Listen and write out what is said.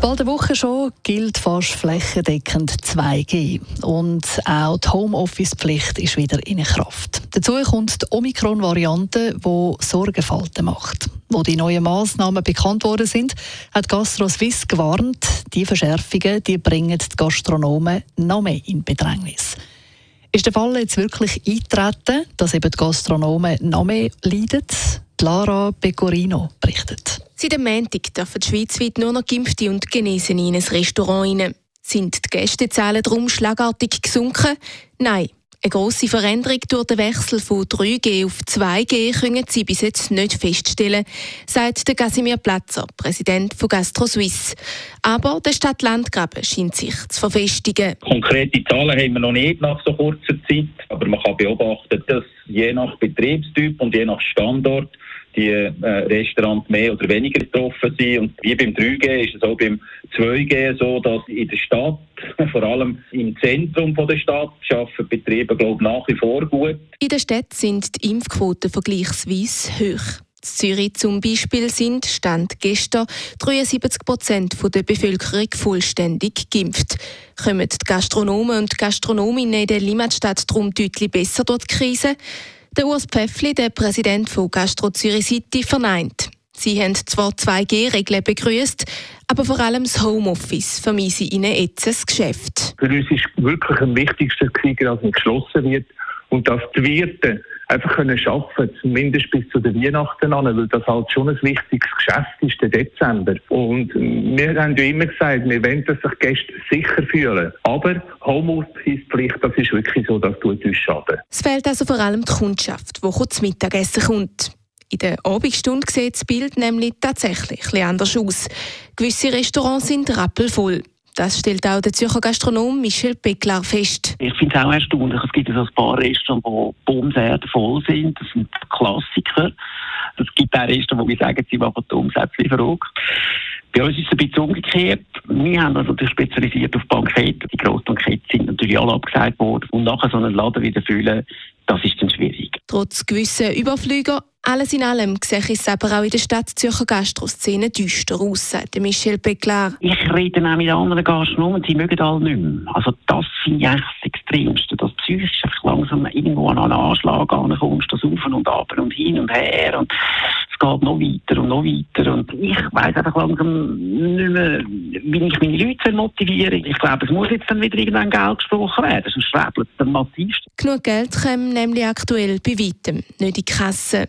Bald eine Woche schon gilt fast flächendeckend 2G. Und auch die Homeoffice-Pflicht ist wieder in Kraft. Dazu kommt die Omikron-Variante, die Sorgenfalten macht. Wo die neuen Massnahmen bekannt worden sind, hat Gastro Suisse gewarnt, die Verschärfungen die bringen die Gastronomen noch mehr in Bedrängnis. Ist der Fall jetzt wirklich eintreten, dass eben die Gastronomen noch mehr leiden? Lara Pecorino berichtet. Seit dem Montag dürfen schweizweit nur noch Geimpfte und Genesene in ein Restaurant rein. Sind die Gästezahlen darum schlagartig gesunken? Nein. Eine grosse Veränderung durch den Wechsel von 3G auf 2G können Sie bis jetzt nicht feststellen, sagt der Casimir Platzer, Präsident von Gastro Suisse. Aber der Stadt Landgraben scheint sich zu verfestigen. Konkrete Zahlen haben wir noch nicht nach so kurzer Zeit, aber man kann beobachten, dass je nach Betriebstyp und je nach Standort die äh, Restaurants mehr oder weniger getroffen sind. Und wie beim 3G ist es auch beim 2G so, dass in der Stadt, vor allem im Zentrum von der Stadt, arbeiten Betriebe glaube nach wie vor gut. In der Stadt sind die Impfquoten vergleichsweise hoch. In Zürich zum Beispiel sind, Stand gestern, 73 Prozent der Bevölkerung vollständig geimpft. Kommen die Gastronomen und Gastronominnen in der Limmatstadt darum deutlich besser durch die Krise? Der Urs Pfeffli, der Präsident von Gastro Zürich City, verneint. Sie haben zwar 2G-Regeln begrüßt, aber vor allem das Homeoffice vermisse ihnen jetzt das Geschäft. Für uns ist wirklich am wichtigsten, dass es geschlossen wird und dass die Wirte einfach können arbeiten zumindest bis zu den Weihnachten an, weil das halt schon ein wichtiges Geschäft ist, der Dezember. Und wir haben ja immer gesagt, wir wollen, dass sich Gäste sicher fühlen. Aber Homeoffice-Pflicht, das ist wirklich so, das tut uns schaden. Es fehlt also vor allem die Kundschaft, die kurz Mittagessen kommt. In der Abendstunde sieht das Bild nämlich tatsächlich etwas anders aus. Gewisse Restaurants sind rappelvoll. Das stellt auch der Zürcher Gastronom Michel Becklar fest. Ich finde es auch erstaunlich. Es gibt also ein paar Restaurants, die bumserd voll sind. Das sind Klassiker. Es gibt auch Restaurants, wir sagen, sie machen die Umsätze verrückt. Bei uns ist es ein bisschen umgekehrt. Wir haben uns natürlich spezialisiert auf Bankette. Die Grossbankette sind natürlich alle abgesagt worden. Und nachher so einen Laden wieder füllen, das ist dann schwierig. Trotz gewisser Überflüge alles in allem sehe ich es aber auch in der Stadt Zürcher Gastroszene düster aus, sagt Michel Becklar. Ich rede auch mit anderen Gastronomen, sie mögen alle nicht mehr. Also das finde ich das Extremste, dass psychisch langsam irgendwo an einen Anschlag ankommst, das auf und ab und hin und her und es geht noch weiter und noch weiter und ich weiss einfach langsam nicht mehr, wie ich meine Leute motivieren soll. Ich glaube, es muss jetzt dann wieder irgendein Geld gesprochen werden, sonst schwebelt es dann massivst. Genug Geld kommt nämlich aktuell bei weitem nicht in die Kasse.